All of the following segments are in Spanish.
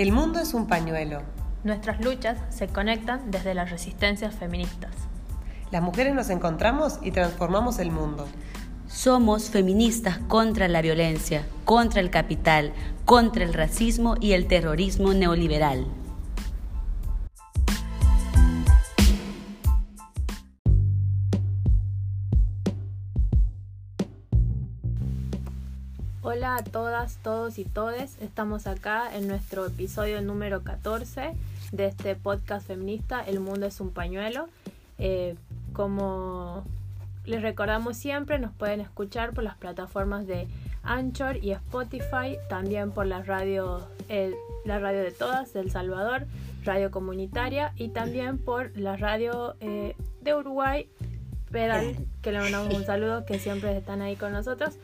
El mundo es un pañuelo. Nuestras luchas se conectan desde las resistencias feministas. Las mujeres nos encontramos y transformamos el mundo. Somos feministas contra la violencia, contra el capital, contra el racismo y el terrorismo neoliberal. A todas, todos y todes. Estamos acá en nuestro episodio número 14 de este podcast feminista El mundo es un pañuelo. Eh, como les recordamos siempre, nos pueden escuchar por las plataformas de Anchor y Spotify, también por la radio, la radio de todas de El Salvador, radio comunitaria y también por la radio eh, de Uruguay, Pedal, que le mandamos un saludo, que siempre están ahí con nosotros.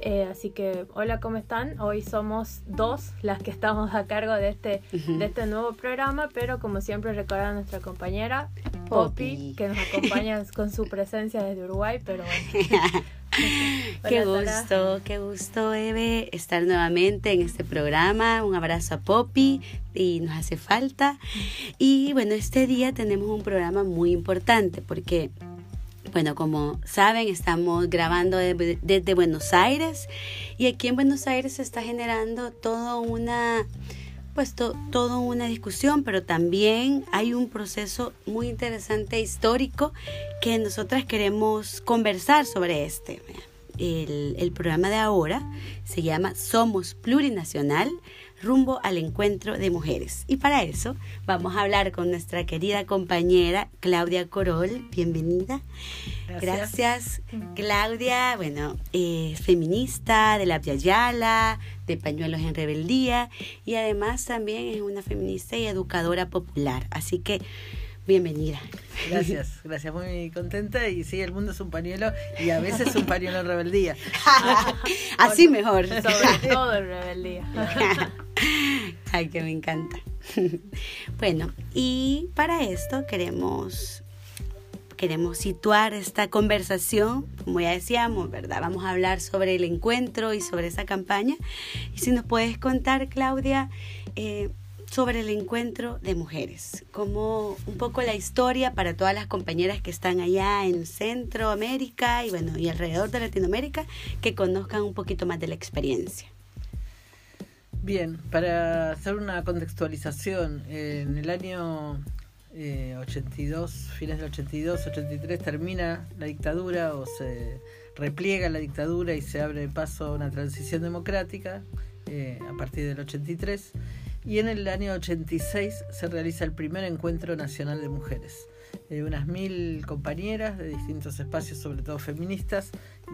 Eh, así que, hola, ¿cómo están? Hoy somos dos las que estamos a cargo de este, de este nuevo programa, pero como siempre recordar a nuestra compañera Poppy, que nos acompaña con su presencia desde Uruguay, pero bueno. qué gusto, qué gusto, Eve, estar nuevamente en este programa. Un abrazo a Poppy y nos hace falta. Y bueno, este día tenemos un programa muy importante porque bueno, como saben, estamos grabando desde Buenos Aires y aquí en Buenos Aires se está generando toda una pues toda una discusión, pero también hay un proceso muy interesante histórico que nosotras queremos conversar sobre este. El, el programa de ahora se llama Somos Plurinacional, rumbo al encuentro de mujeres. Y para eso vamos a hablar con nuestra querida compañera Claudia Corol. Bienvenida. Gracias, Claudia. Bueno, es feminista de la Yala, de Pañuelos en Rebeldía y además también es una feminista y educadora popular. Así que bienvenida. Gracias, gracias, muy contenta. Y sí, el mundo es un pañuelo y a veces un pañuelo en rebeldía. Así mejor. Sobre todo en rebeldía. Ay, que me encanta. Bueno, y para esto queremos queremos situar esta conversación, como ya decíamos, ¿verdad? Vamos a hablar sobre el encuentro y sobre esa campaña. Y si nos puedes contar, Claudia, eh, sobre el encuentro de mujeres, como un poco la historia para todas las compañeras que están allá en Centroamérica y bueno, y alrededor de Latinoamérica, que conozcan un poquito más de la experiencia. Bien, para hacer una contextualización, en el año 82, eh, fines del 82, 83, termina la dictadura o se repliega la dictadura y se abre paso a una transición democrática eh, a partir del 83. Y en el año 86 se realiza el primer encuentro nacional de mujeres. Eh, unas mil compañeras de distintos espacios, sobre todo feministas,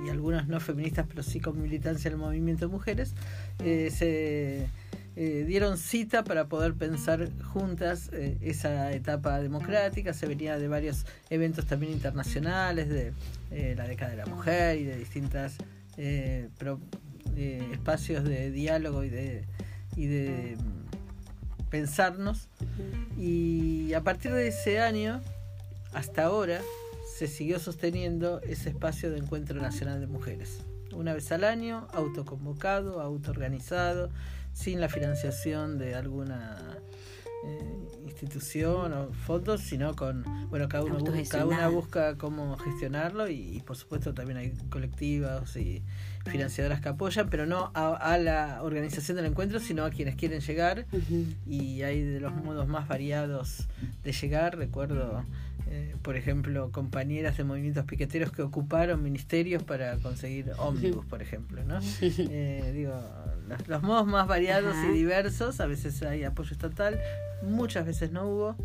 y algunas no feministas, pero sí con militancia en el movimiento de mujeres, eh, se eh, dieron cita para poder pensar juntas esa etapa democrática. Se venía de varios eventos también internacionales, de la década de la mujer y de distintos espacios de diálogo y de, y de pensarnos. Y a partir de ese año hasta ahora se siguió sosteniendo ese espacio de encuentro nacional de mujeres. Una vez al año, autoconvocado, autoorganizado, sin la financiación de alguna eh, institución o fondos, sino con, bueno, cada, uno busca, una busca cómo gestionarlo y, por supuesto también hay colectivas y financiadoras que apoyan, pero no a, la organización del encuentro, sino a quienes quieren llegar. Y hay de los modos más variados de llegar, recuerdo eh, por ejemplo, compañeras de movimientos piqueteros que ocuparon ministerios para conseguir ómnibus, por ejemplo, ¿no? Eh, digo, los, modos más variados y diversos, a veces hay apoyo estatal, muchas veces no hubo,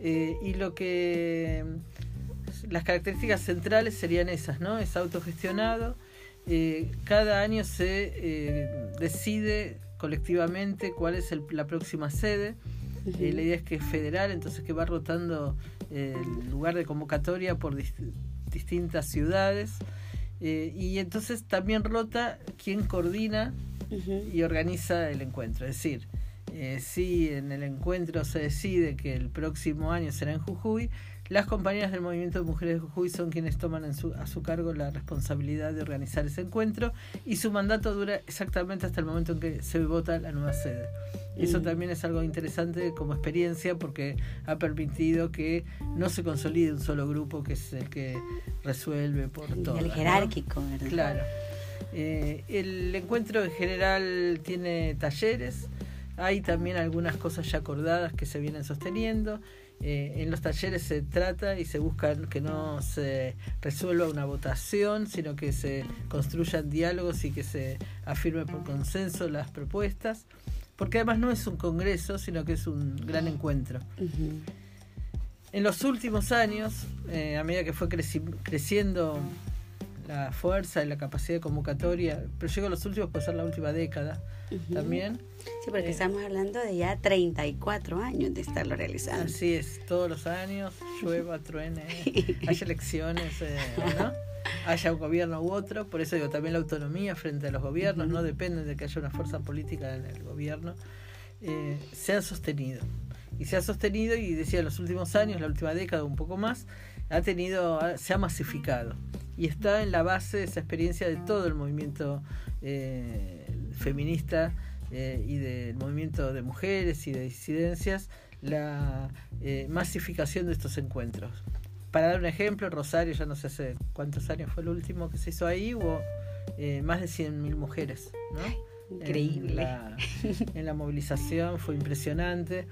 eh, y lo que las características centrales serían esas, ¿no? Es autogestionado, cada año se decide colectivamente cuál es la próxima sede, la idea es que es federal, entonces que va rotando el lugar de convocatoria por distintas ciudades. Eh, y entonces también rota quien coordina y organiza el encuentro. Es decir, eh, si en el encuentro se decide que el próximo año será en Jujuy, Las compañeras del movimiento de mujeres de Jujuy son quienes toman a su cargo la responsabilidad de organizar ese encuentro y su mandato dura exactamente hasta el momento en que se vota la nueva sede. Eso mm. también es algo interesante como experiencia porque ha permitido que no se consolide un solo grupo que es el que resuelve por todo. El jerárquico, ¿verdad? Claro. Eh, el encuentro en general tiene talleres, hay también algunas cosas ya acordadas que se vienen sosteniendo. Eh, en los talleres se trata y se busca que no se resuelva una votación, sino que se construyan diálogos y que se afirme por consenso las propuestas, porque además no es un congreso, sino que es un gran encuentro. En los últimos años, eh, a medida que fue creciendo la fuerza y la capacidad de convocatoria, pero llegó a los últimos, puede ser la última década también. Sí, porque eh, estamos hablando de ya 34 años de estarlo realizando. Así es, todos los años, llueva, truene, haya elecciones, eh, ¿no? haya un gobierno u otro, por eso digo también la autonomía frente a los gobiernos, no depende de que haya una fuerza política en el gobierno, eh, se ha sostenido. Y se ha sostenido, y decía en los últimos años, la última década, un poco más, ha tenido, se ha masificado y está en la base de esa experiencia de todo el movimiento eh, feminista eh, y del movimiento de mujeres y de disidencias, la eh, masificación de estos encuentros. Para dar un ejemplo, Rosario, ya no sé hace cuántos años fue el último que se hizo ahí, hubo más de 100.000 mujeres. Increíble. en la movilización fue impresionante.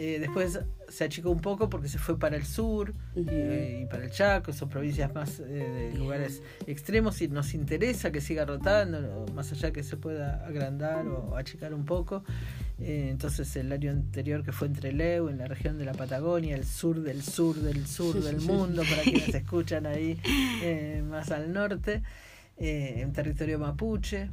Eh, después se achicó un poco porque se fue para el sur y, para el Chaco, son provincias más eh, de lugares extremos y nos interesa que siga rotando, más allá que se pueda agrandar o achicar un poco. Eh, entonces el año anterior que fue entre Leu, en la región de la Patagonia, el sur del sur del sur del mundo, para quienes escuchan ahí más al norte, en territorio mapuche.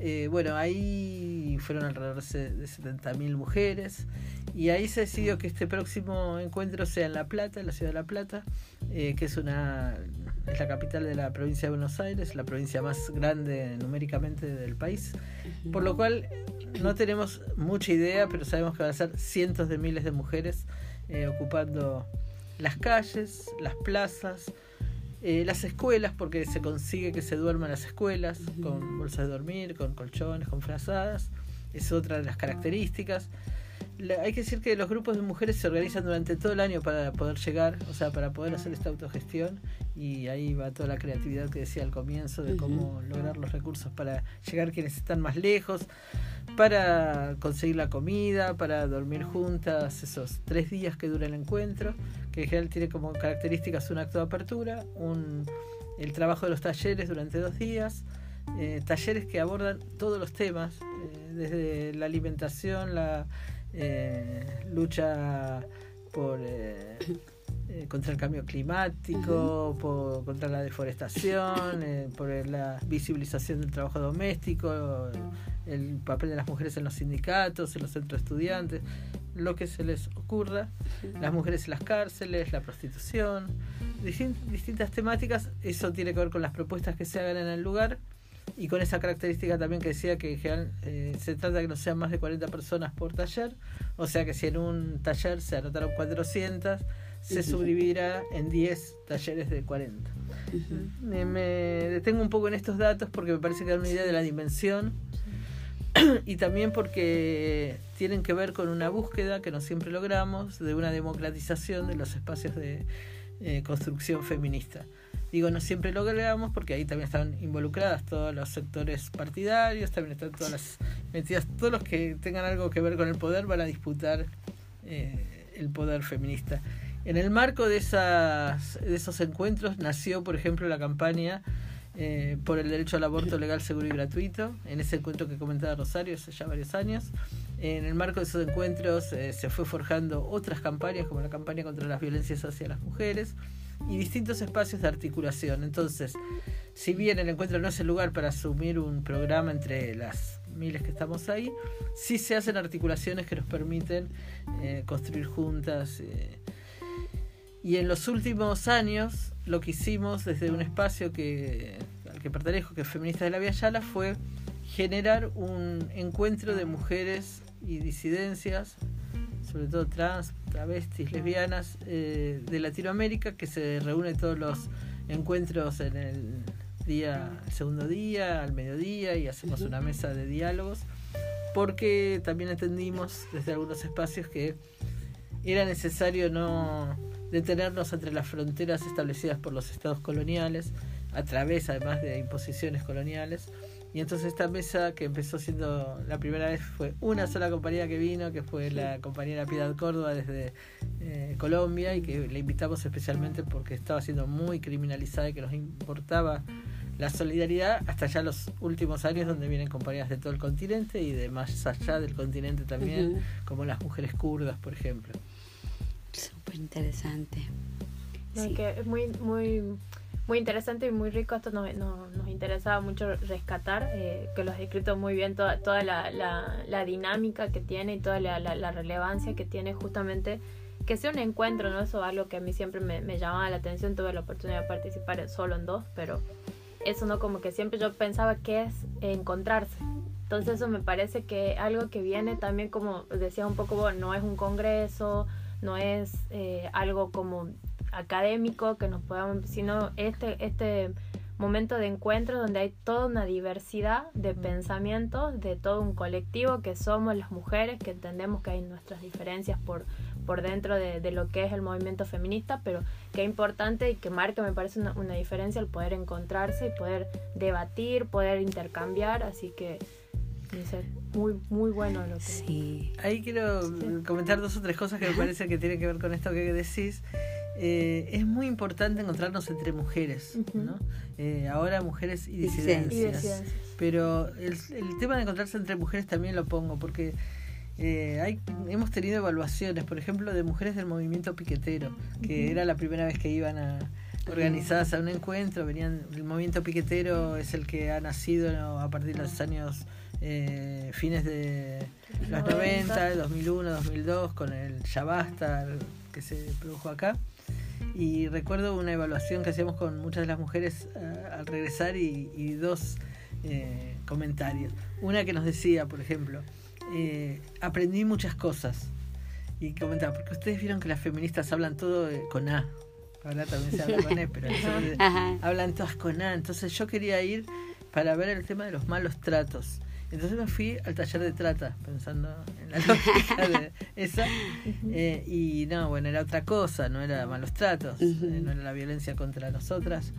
Eh, bueno, ahí fueron alrededor de 70.000 mujeres. Y ahí se decidió que este próximo encuentro sea en La Plata, en la ciudad de La Plata, eh, que es una es la capital de la provincia de Buenos Aires, la provincia más grande numéricamente del país, por lo cual no tenemos mucha idea, pero sabemos que van a ser cientos de miles de mujeres eh, ocupando las calles, las plazas, eh, las escuelas, porque se consigue que se duerman las escuelas con bolsas de dormir, con colchones, con frazadas. Es otra de las características. Hay que decir que los grupos de mujeres se organizan durante todo el año para poder llegar, o sea, para poder hacer esta autogestión y ahí va toda la creatividad que decía al comienzo de cómo lograr los recursos para llegar quienes están más lejos, para conseguir la comida, para dormir juntas esos tres días que dura el encuentro, que en general tiene como características un acto de apertura, un, el trabajo de los talleres durante dos días, eh, talleres que abordan todos los temas, eh, desde la alimentación, la eh, lucha por eh, eh, contra el cambio climático, por, contra la deforestación, por la visibilización del trabajo doméstico, el papel de las mujeres en los sindicatos, en los centros de estudiantes, lo que se les ocurra, las mujeres en las cárceles, la prostitución, distintas temáticas, eso tiene que ver con las propuestas que se hagan en el lugar y con esa característica también que decía que en general eh, se trata de que no sean más de 40 personas por taller, o sea que si en un taller se anotaron 400, se subdividirá en 10 talleres de 40. me, detengo un poco en estos datos porque me parece que dan una idea de la dimensión y también porque tienen que ver con una búsqueda que no siempre logramos de una democratización de los espacios de eh, construcción feminista. Digo, no siempre lo logramos porque ahí también están involucradas todos los sectores partidarios, también están todas las metidas, todos los que tengan algo que ver con el poder van a disputar eh, el poder feminista. En el marco de, esas, de esos encuentros nació, por ejemplo, la campaña eh, por el derecho al aborto legal, seguro y gratuito, en ese encuentro que comentaba Rosario hace ya varios años. En el marco de esos encuentros eh, se fue forjando otras campañas, como la campaña contra las violencias hacia las mujeres, y distintos espacios de articulación. Entonces, si bien el encuentro no es el lugar para asumir un programa entre las miles que estamos ahí, sí se hacen articulaciones que nos permiten eh, construir juntas. Y en los últimos años, lo que hicimos desde un espacio que, al que pertenezco, que es Feministas de la Vía Yala, fue generar un encuentro de mujeres y disidencias, sobre todo trans, travestis, lesbianas eh, de Latinoamérica que se reúne todos los encuentros en el día, el segundo día, al mediodía y hacemos una mesa de diálogos porque también entendimos desde algunos espacios que era necesario no detenernos entre las fronteras establecidas por los estados coloniales, a través además de imposiciones coloniales. Y entonces esta mesa que empezó siendo la primera vez fue una sola compañía que vino, que fue la compañera Piedad Córdoba desde eh, Colombia y que le invitamos especialmente porque estaba siendo muy criminalizada y que nos importaba la solidaridad hasta ya los últimos años donde vienen compañías de todo el continente y de más allá del continente también, como las mujeres kurdas, por ejemplo. Súper interesante. que es muy, muy, muy interesante y muy rico. Esto nos, nos, nos interesaba mucho rescatar, eh, que lo has escrito muy bien, toda, toda la, la, dinámica que tiene y toda la, la, relevancia que tiene justamente que sea un encuentro, ¿no? Eso es algo que a mí siempre me, me llamaba la atención. Tuve la oportunidad de participar solo en dos, pero eso no como que siempre yo pensaba que es encontrarse. Entonces eso me parece que algo que viene también como decía un poco, no es un congreso, no es eh, algo como académico que nos podamos, sino este, este momento de encuentro donde hay toda una diversidad de pensamientos, de todo un colectivo que somos las mujeres, que entendemos que hay nuestras diferencias por, por dentro de, de, lo que es el movimiento feminista, pero que es importante y que marca, me parece, una, una, diferencia el poder encontrarse y poder debatir, poder intercambiar, así que muy, muy bueno lo que... Sí. Ahí quiero comentar dos o tres cosas que me parece que tienen que ver con esto que decís. Eh, es muy importante encontrarnos entre mujeres, ¿no? Eh, ahora mujeres y disidencias. Pero el, el tema de encontrarse entre mujeres también lo pongo, porque eh, hay, hemos tenido evaluaciones, por ejemplo, de mujeres del movimiento piquetero, que era la primera vez que iban a organizadas a un encuentro, venían, el movimiento piquetero es el que ha nacido a partir de los años eh, fines de los 90, 2001, 2002, con el Ya Basta que se produjo acá. Y recuerdo una evaluación que hacíamos con muchas de las mujeres eh, al regresar y, dos comentarios. Una que nos decía, por ejemplo, eh, aprendí muchas cosas. Y comentaba, porque ustedes vieron que las feministas hablan todo con A. Ahora también se habla con E, pero hablan todas con A. Entonces yo quería ir para ver el tema de los malos tratos. Entonces me fui al taller de trata, pensando en la lógica de esa. Eh, y no, bueno, era otra cosa, no era malos tratos, eh, no era la violencia contra nosotras.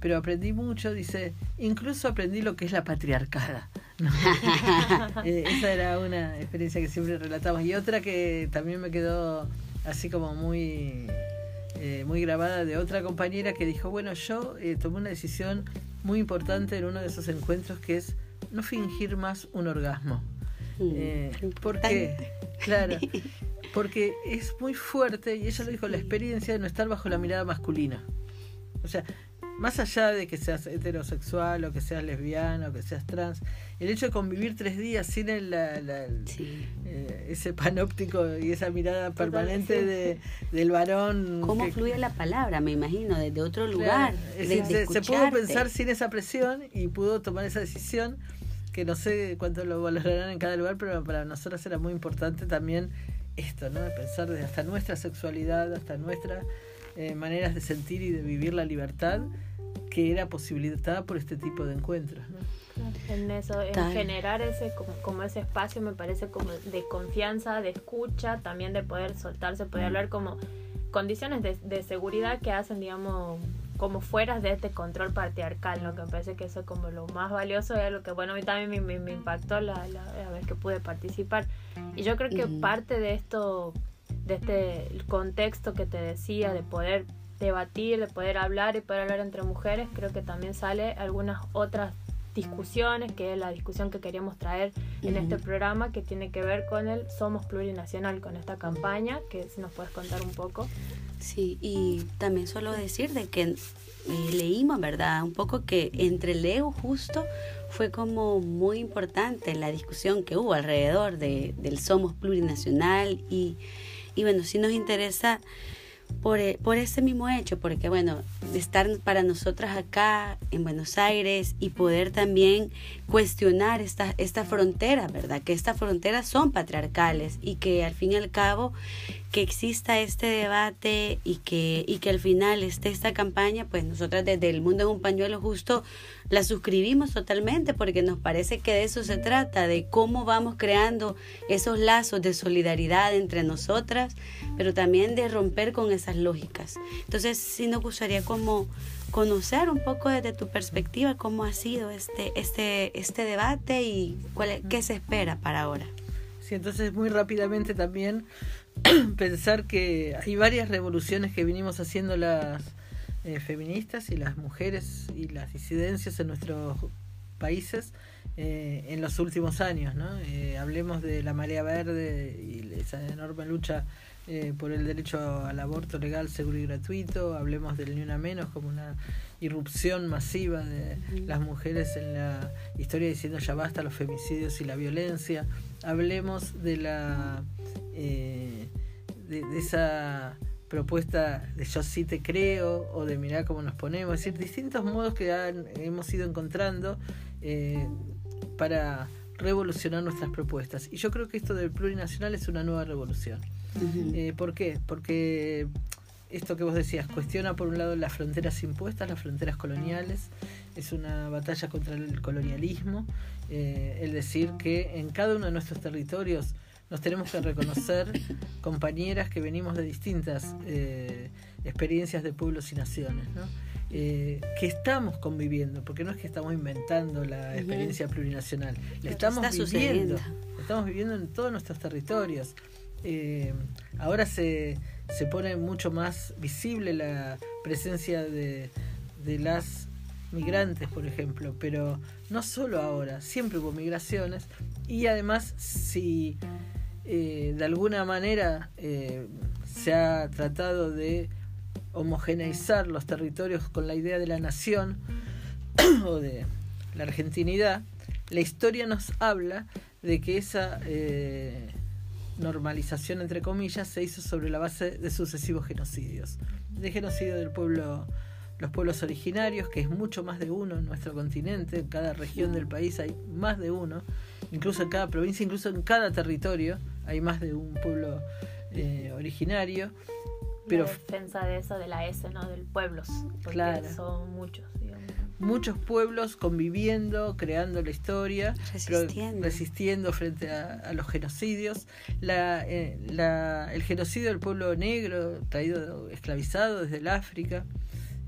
Pero aprendí mucho, dice, incluso aprendí lo que es la patriarcada. Eh, esa era una experiencia que siempre relatamos. Y otra que también me quedó así como muy, muy grabada de otra compañera que dijo, bueno, yo tomé una decisión muy importante en uno de esos encuentros que es no fingir más un orgasmo. Mm, porque, claro, porque es muy fuerte, y ella lo dijo, la experiencia de no estar bajo la mirada masculina. O sea, más allá de que seas heterosexual o que seas lesbiana o que seas trans, el hecho de convivir tres días sin el, eh, ese panóptico y esa mirada permanente de, del varón. ¿Cómo fluye la palabra? Me imagino, desde otro lugar. se, pudo pensar sin esa presión y pudo tomar esa decisión que no sé cuánto lo valorarán en cada lugar, pero para nosotros era muy importante también esto, ¿no? De pensar desde hasta nuestra sexualidad, hasta nuestras eh, maneras de sentir y de vivir la libertad que era posibilitada por este tipo de encuentros. En eso, en generar ese como, ese espacio me parece como de confianza, de escucha, también de poder soltarse, poder hablar como condiciones de, seguridad que hacen, digamos, como fuera de este control patriarcal, lo que me parece que eso es como lo más valioso y es lo que, bueno, a mí también me, me, impactó la, la, vez que pude participar. Y yo creo que parte de esto, de este contexto que te decía, de poder debatir, de poder hablar y poder hablar entre mujeres, creo que también sale algunas otras discusiones, que es la discusión que queríamos traer en este programa, que tiene que ver con el Somos Plurinacional, con esta campaña, que si nos puedes contar un poco. Sí, y también solo decir de que eh, leímos, ¿verdad? Un poco que entre Leo justo fue como muy importante la discusión que hubo alrededor de, del Somos Plurinacional y, y bueno, si nos interesa por, e, por ese mismo hecho, porque bueno, estar para nosotras acá en Buenos Aires y poder también cuestionar esta, esta frontera, ¿verdad? Que estas fronteras son patriarcales y que al fin y al cabo que exista este debate y que, y que al final esté esta campaña, pues nosotras desde el mundo en un pañuelo justo la suscribimos totalmente porque nos parece que de eso se trata, de cómo vamos creando esos lazos de solidaridad entre nosotras, pero también de romper con esas lógicas. Entonces sí nos gustaría como conocer un poco desde tu perspectiva cómo ha sido este, este, este debate y cuál, qué se espera para ahora. Sí, entonces muy rápidamente también pensar que hay varias revoluciones que vinimos haciendo las eh, feministas y las mujeres y las disidencias en nuestros países eh, en los últimos años. ¿no? Eh, hablemos de la marea verde y esa enorme lucha por el derecho al aborto legal, seguro y gratuito. Hablemos del Ni Una Menos como una irrupción masiva de las mujeres en la historia diciendo ya basta los femicidios y la violencia. Hablemos de la eh, de, esa propuesta de yo sí te creo o de mirar cómo nos ponemos, es decir, distintos modos que hemos ido encontrando eh, para revolucionar nuestras propuestas. Y yo creo que esto del plurinacional es una nueva revolución. Eh, ¿Por qué? Porque esto que vos decías, cuestiona por un lado las fronteras impuestas, las fronteras coloniales, es una batalla contra el colonialismo, el decir que en cada uno de nuestros territorios nos tenemos que reconocer compañeras que venimos de distintas eh, experiencias de pueblos y naciones, ¿no? Eh, que estamos conviviendo, porque no es que estamos inventando la experiencia plurinacional, la estamos viviendo, estamos viviendo en todos nuestros territorios. Eh, ahora se, se pone mucho más visible la presencia de, de las migrantes, por ejemplo, pero no solo ahora, siempre hubo migraciones y además si eh, de alguna manera eh, se ha tratado de homogeneizar los territorios con la idea de la nación o de la argentinidad, la historia nos habla de que esa normalización, entre comillas, se hizo sobre la base de sucesivos genocidios. De genocidio del pueblo, los pueblos originarios, que es mucho más de uno en nuestro continente, en cada región del país hay más de uno, incluso en cada provincia, incluso en cada territorio, hay más de un pueblo eh, originario. Pero la defensa de eso, de la S, ¿no? Del pueblos, porque son muchos, Muchos pueblos conviviendo, creando la historia, resistiendo, resistiendo frente a, los genocidios. La, eh, la, el genocidio del pueblo negro, traído esclavizado desde el África,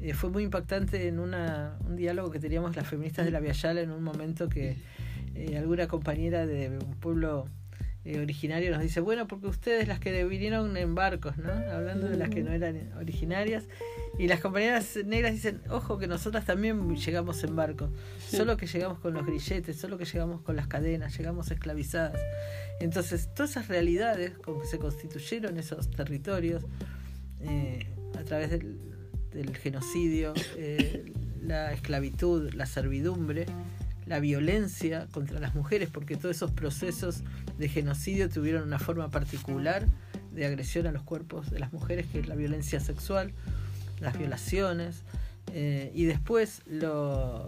eh, fue muy impactante en una, un diálogo que teníamos las feministas de la Viayala en un momento que alguna compañera de un pueblo eh, originario nos dice, bueno, porque ustedes las que vinieron en barcos, ¿no? Hablando de las que no eran originarias. Y las compañeras negras dicen, ojo que nosotras también llegamos en barco, solo que llegamos con los grilletes, solo que llegamos con las cadenas, llegamos esclavizadas. Entonces, todas esas realidades con que se constituyeron esos territorios, eh, a través del, genocidio, eh, la esclavitud, la servidumbre, la violencia contra las mujeres, porque todos esos procesos de genocidio tuvieron una forma particular de agresión a los cuerpos de las mujeres, que es la violencia sexual, las violaciones, eh, y después lo,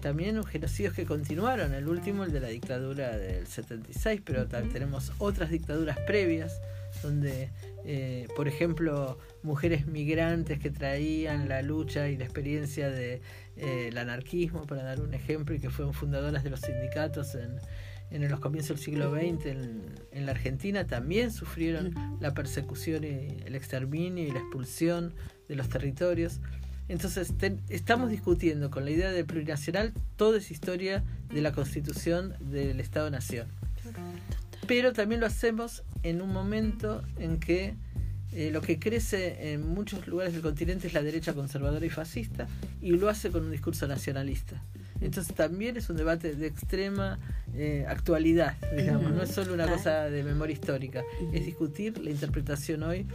también genocidios que continuaron, el último el de la dictadura del 76, pero tenemos otras dictaduras previas, donde, eh, por ejemplo, mujeres migrantes que traían la lucha y la experiencia del de, eh, anarquismo, para dar un ejemplo, y que fueron fundadoras de los sindicatos en, en los comienzos del siglo XX en, la Argentina, también sufrieron la persecución y el exterminio y la expulsión de los territorios. Entonces, estamos discutiendo con la idea de plurinacional toda esa historia de la constitución del Estado-Nación. Pero también lo hacemos en un momento en que eh, lo que crece en muchos lugares del continente es la derecha conservadora y fascista y lo hace con un discurso nacionalista. Entonces también es un debate de extrema eh, actualidad, digamos, no es solo una cosa de memoria histórica, es discutir la interpretación hoy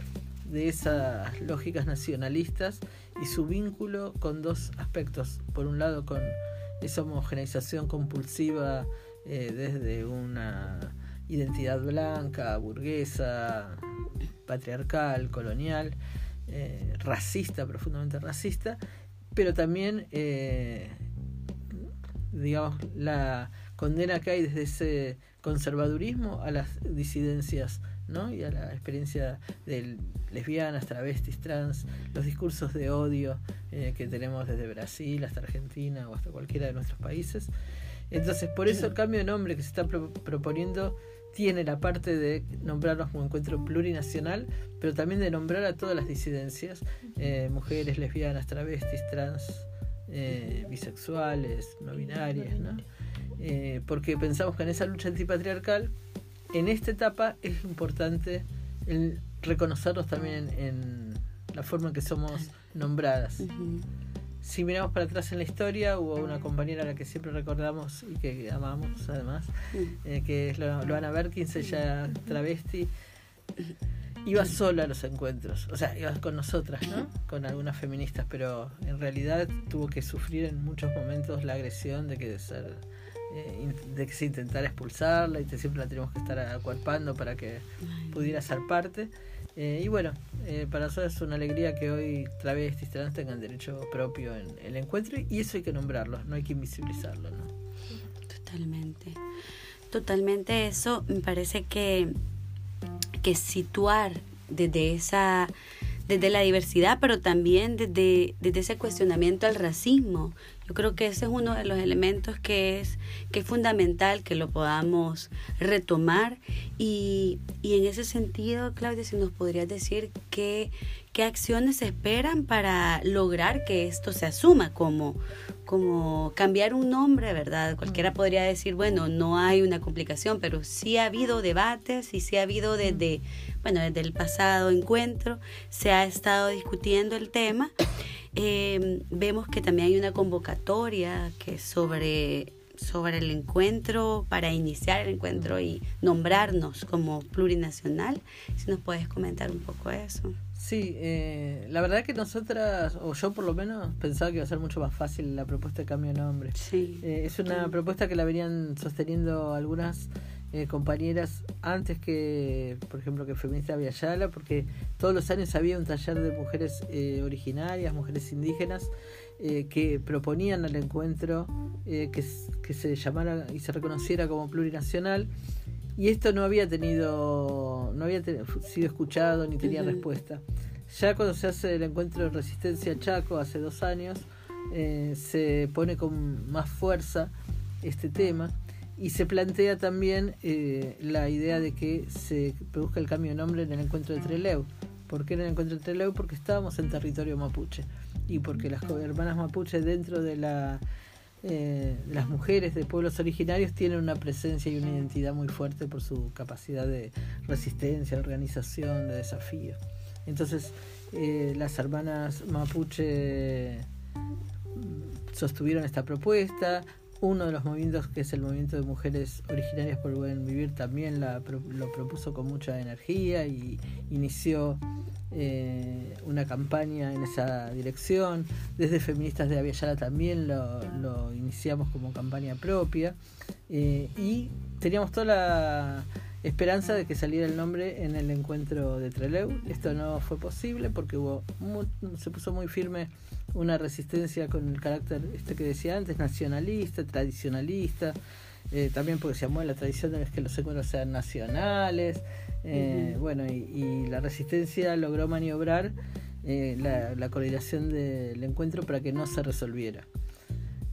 de esas lógicas nacionalistas y su vínculo con dos aspectos. Por un lado, con esa homogeneización compulsiva eh, desde una identidad blanca, burguesa, patriarcal, colonial, eh, racista, profundamente racista, pero también, digamos, la condena que hay desde ese conservadurismo a las disidencias ¿no? y a la experiencia de lesbianas, travestis, trans, los discursos de odio eh, que tenemos desde Brasil hasta Argentina o hasta cualquiera de nuestros países. Entonces, por eso el cambio de nombre que se está proponiendo tiene la parte de nombrarnos como encuentro plurinacional, pero también de nombrar a todas las disidencias, eh, mujeres, lesbianas, travestis, trans, eh, bisexuales, no binarias, ¿no? porque pensamos que en esa lucha antipatriarcal en esta etapa es importante el reconocerlos también en, la forma en que somos nombradas. Si miramos para atrás en la historia, hubo una compañera a la que siempre recordamos y que amamos además, eh, que es Loana Berkins, ella travesti, iba sola a los encuentros, o sea, iba con nosotras, ¿no? Con algunas feministas, pero en realidad tuvo que sufrir en muchos momentos la agresión de que ser eh, de que se intentara expulsarla y siempre la tenemos que estar acuerpando para que pudiera ser parte. Eh, y bueno, eh, para nosotros es una alegría que hoy travestis trans tengan derecho propio en el encuentro y eso hay que nombrarlo, no hay que invisibilizarlo. ¿no? Totalmente. Totalmente eso me parece que, que situar desde esa desde la diversidad, pero también desde, desde ese cuestionamiento al racismo. Yo creo que ese es uno de los elementos que es, que es fundamental que lo podamos retomar. Y, y en ese sentido, Claudia, si nos podrías decir qué, qué acciones se esperan para lograr que esto se asuma como, como cambiar un nombre, ¿verdad? Cualquiera podría decir, bueno, no hay una complicación, pero sí ha habido debates y sí ha habido desde, bueno, desde el pasado encuentro, se ha estado discutiendo el tema eh, vemos que también hay una convocatoria que sobre, sobre el encuentro, para iniciar el encuentro y nombrarnos como plurinacional. Si nos puedes comentar un poco eso. Sí, eh, la verdad que nosotras, o yo por lo menos, pensaba que iba a ser mucho más fácil la propuesta de cambio de nombre. Sí. Eh, es una propuesta que la venían sosteniendo algunas eh, compañeras antes que, por ejemplo, que Feminista Viayala, porque todos los años había un taller de mujeres eh, originarias, mujeres indígenas, eh, que proponían al encuentro que, que, se llamara y se reconociera como plurinacional. Y esto no había tenido, no había sido escuchado ni tenía respuesta. Ya cuando se hace el encuentro de resistencia Chaco hace dos años, se pone con más fuerza este tema y se plantea también eh, la idea de que se produzca el cambio de nombre en el encuentro de Treleu. ¿Por qué en el encuentro de Treleu? Porque estábamos en territorio mapuche y porque las hermanas mapuche dentro de la eh, las mujeres de pueblos originarios tienen una presencia y una identidad muy fuerte por su capacidad de resistencia, de organización, de desafío. Entonces, eh, las hermanas mapuche sostuvieron esta propuesta, uno de los movimientos, que es el movimiento de mujeres originarias por el buen vivir, también la, lo propuso con mucha energía y inició eh, una campaña en esa dirección. Desde Feministas de Aviala también lo, lo, iniciamos como campaña propia. Eh, y teníamos toda la esperanza de que saliera el nombre en el encuentro de Treleu. Esto no fue posible porque hubo se puso muy firme una resistencia con el carácter este que decía antes, nacionalista, tradicionalista, eh, también porque se llamó la tradición de que los encuentros sean nacionales, eh, bueno, y, la resistencia logró maniobrar eh, la, la coordinación del encuentro para que no se resolviera.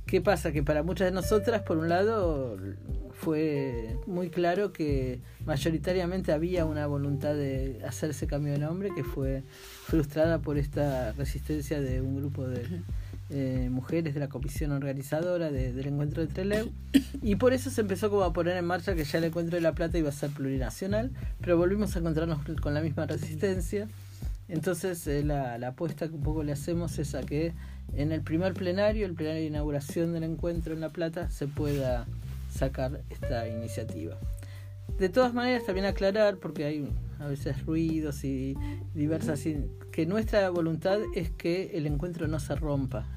¿Qué pasa? Que para muchas de nosotras, por un lado, fue muy claro que mayoritariamente había una voluntad de hacer ese cambio de nombre que fue frustrada por esta resistencia de un grupo de eh, mujeres de la comisión organizadora del encuentro de Trelew. Y por eso se empezó como a poner en marcha que ya el encuentro de La Plata iba a ser plurinacional pero volvimos a encontrarnos con la misma resistencia. Entonces eh, la, la apuesta que un poco le hacemos es a que en el primer plenario, el plenario de inauguración del encuentro en La Plata, se pueda sacar esta iniciativa. De todas maneras, también aclarar, porque hay a veces ruidos y diversas, que nuestra voluntad es que el encuentro no se rompa.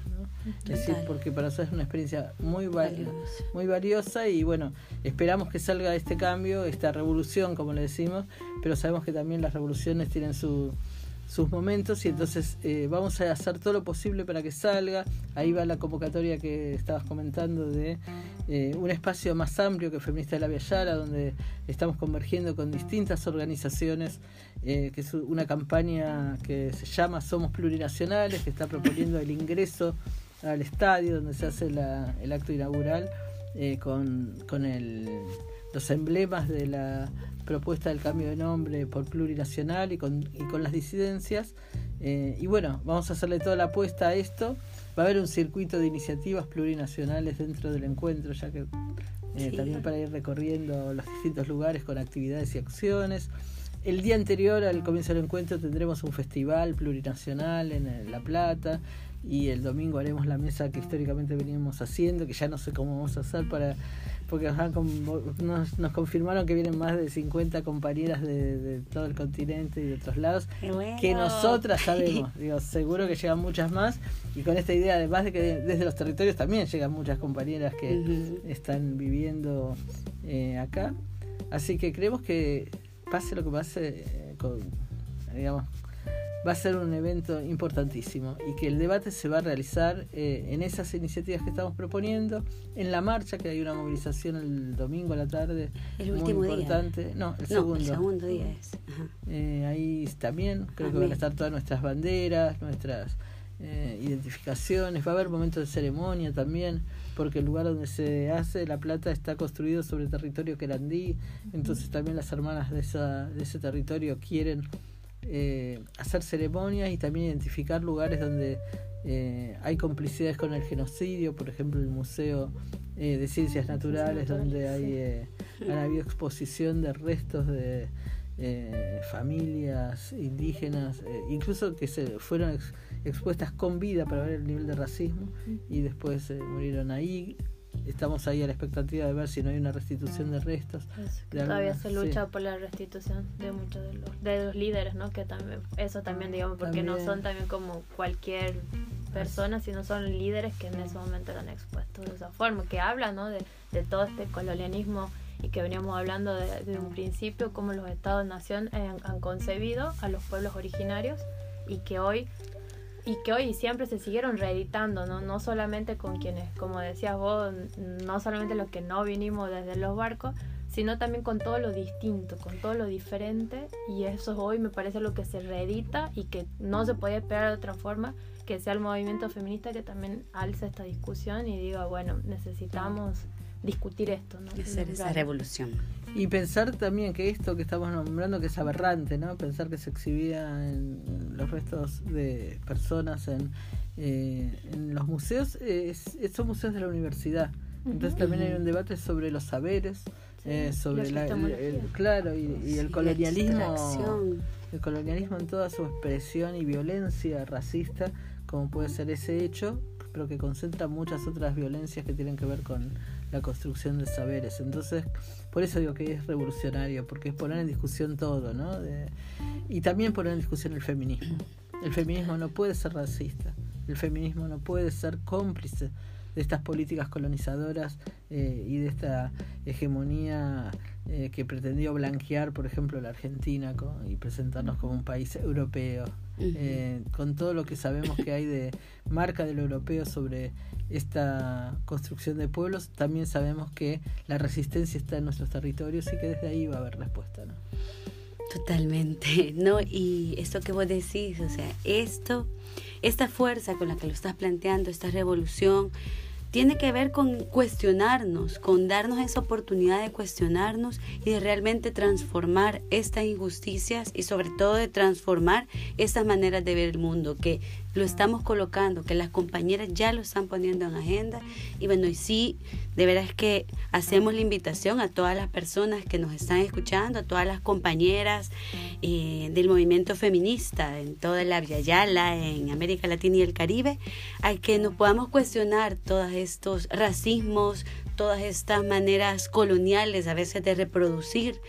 Es decir, porque para nosotros es una experiencia muy, valiosa. muy valiosa y bueno, esperamos que salga este cambio, esta revolución, como le decimos, pero sabemos que también las revoluciones tienen su, sus momentos y entonces eh, vamos a hacer todo lo posible para que salga. Ahí va la convocatoria que estabas comentando de eh, un espacio más amplio que Feminista de la Yala, donde estamos convergiendo con distintas organizaciones, eh, que es una campaña que se llama Somos Plurinacionales, que está proponiendo el ingreso al estadio donde se hace el acto inaugural con, con el, los emblemas de la propuesta del cambio de nombre por plurinacional y con, y con las disidencias. Eh, y bueno, vamos a hacerle toda la apuesta a esto. Va a haber un circuito de iniciativas plurinacionales dentro del encuentro, ya que eh, también para ir recorriendo los distintos lugares con actividades y acciones. El día anterior al comienzo del encuentro tendremos un festival plurinacional en La Plata y el domingo haremos la mesa que históricamente veníamos haciendo, que ya no sé cómo vamos a hacer para porque nos, nos, confirmaron que vienen más de 50 compañeras de, todo el continente y de otros lados, que nosotras sabemos, digo, seguro que llegan muchas más, y con esta idea, además de que desde los territorios también llegan muchas compañeras que están viviendo eh, acá, así que creemos que pase lo que pase, eh, con, digamos, va a ser un evento importantísimo y que el debate se va a realizar eh, en esas iniciativas que estamos proponiendo, en la marcha, que hay una movilización el domingo a la tarde. El último importante. No, el segundo. El segundo día es. Eh, ahí también creo que van a estar todas nuestras banderas, nuestras eh, identificaciones. Va a haber momentos de ceremonia también, porque el lugar donde se hace La Plata está construido sobre territorio querandí, entonces también las hermanas de, esa, de ese territorio quieren eh, hacer ceremonias y también identificar lugares donde eh, hay complicidades con el genocidio, por ejemplo el Museo eh, de Ciencias Naturales, donde hay han habido exposición de restos de familias indígenas, incluso que se fueron expuestas con vida para ver el nivel de racismo y después murieron ahí estamos ahí a la expectativa de ver si no hay una restitución de restos. todavía se lucha por la restitución de muchos de los, de los líderes, ¿no? Que también, eso también, digamos, porque no son también como cualquier persona, sino son líderes que en ese momento eran expuestos de esa forma, que hablan, ¿no? De, de todo este colonialismo y que veníamos hablando desde un principio, cómo los estados-nación han concebido a los pueblos originarios y que hoy y que hoy siempre se siguieron reeditando, ¿no? no solamente con quienes, como decías vos, no solamente los que no vinimos desde los barcos, sino también con todo lo distinto, con todo lo diferente, y eso hoy me parece lo que se reedita y que no se puede esperar de otra forma que sea el movimiento feminista que también alza esta discusión y diga, bueno, necesitamos discutir esto, ¿no? Hacer esa revolución. Y pensar también que esto que estamos nombrando que es aberrante, ¿no? Pensar que se exhibía en los restos de personas en, eh, en los museos, es, son museos de la universidad. Entonces también hay un debate sobre los saberes, eh, sobre la, el, claro y, el colonialismo, el colonialismo en toda su expresión y violencia racista, como puede ser ese hecho, pero que concentra muchas otras violencias que tienen que ver con la construcción de saberes. Entonces, por eso digo que es revolucionario, porque es poner en discusión todo, ¿no? y también poner en discusión el feminismo. El feminismo no puede ser racista, el feminismo no puede ser cómplice de estas políticas colonizadoras eh, y de esta hegemonía eh, que pretendió blanquear, por ejemplo, la Argentina y presentarnos como un país europeo, eh, con todo lo que sabemos que hay de marca del europeo sobre esta construcción de pueblos, también sabemos que la resistencia está en nuestros territorios y que desde ahí va a haber respuesta. ¿no? Totalmente, ¿no? Y esto que vos decís, o sea, esto, esta fuerza con la que lo estás planteando, esta revolución, tiene que ver con cuestionarnos, con darnos esa oportunidad de cuestionarnos y de realmente transformar estas injusticias y sobre todo de transformar estas maneras de ver el mundo, que lo estamos colocando, que las compañeras ya lo están poniendo en agenda. Y bueno, y sí, de veras que hacemos la invitación a todas las personas que nos están escuchando, a todas las compañeras eh, del movimiento feminista en toda la Yala, en América Latina y el Caribe, a que nos podamos cuestionar todos estos racismos, todas estas maneras coloniales a veces de reproducir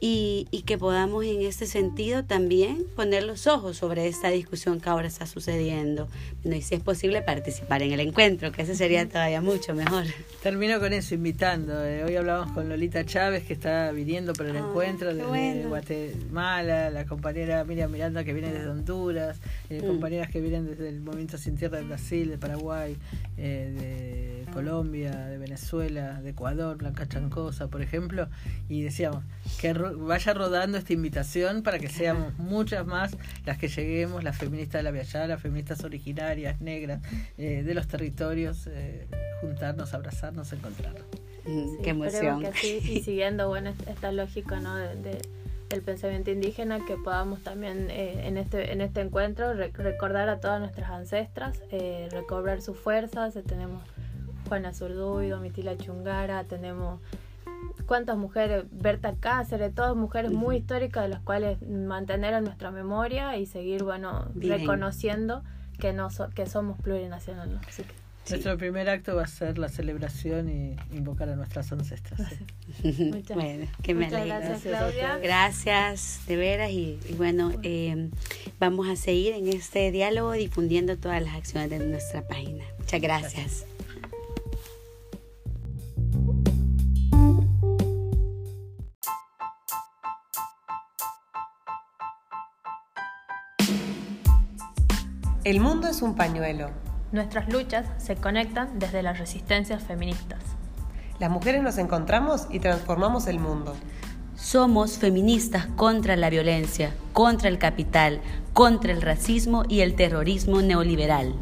y, y, que podamos en este sentido también poner los ojos sobre esta discusión que ahora está sucediendo. y si es posible participar en el encuentro, que ese sería todavía mucho mejor. Termino con eso, invitando. Eh, hoy hablamos con Lolita Chávez, que está viniendo por el encuentro desde Guatemala, la compañera Miriam Miranda, que viene desde Honduras, eh, mm. compañeras que vienen desde el Movimiento Sin Tierra de Brasil, de Paraguay, eh, de Colombia, de Venezuela, de Ecuador, Blanca Chancosa, por ejemplo, y decíamos que vaya rodando esta invitación para que seamos muchas más las que lleguemos, las feministas de la Viallá, las feministas originarias, negras, eh, de los territorios, eh, juntarnos, abrazarnos, encontrarnos. Mm, qué emoción. y siguiendo bueno esta lógica ¿no? de, el pensamiento indígena que podamos también eh, en este en este encuentro recordar a todas nuestras ancestras recobrar sus fuerzas tenemos Juana Zurduy, Domitila Chungara tenemos cuántas mujeres, Berta Cáceres, todas mujeres muy históricas de las cuales mantener en nuestra memoria y seguir, bueno, reconociendo que, no que somos plurinacionales. Nuestro primer acto va a ser la celebración y invocar a nuestras ancestras. Muchas, bueno, que me Gracias, Claudia. Gracias, de veras. Y, bueno, eh, vamos a seguir en este diálogo difundiendo todas las acciones de nuestra página. Muchas gracias. El mundo es un pañuelo. Nuestras luchas se conectan desde las resistencias feministas. Las mujeres nos encontramos y transformamos el mundo. Somos feministas contra la violencia, contra el capital, contra el racismo y el terrorismo neoliberal.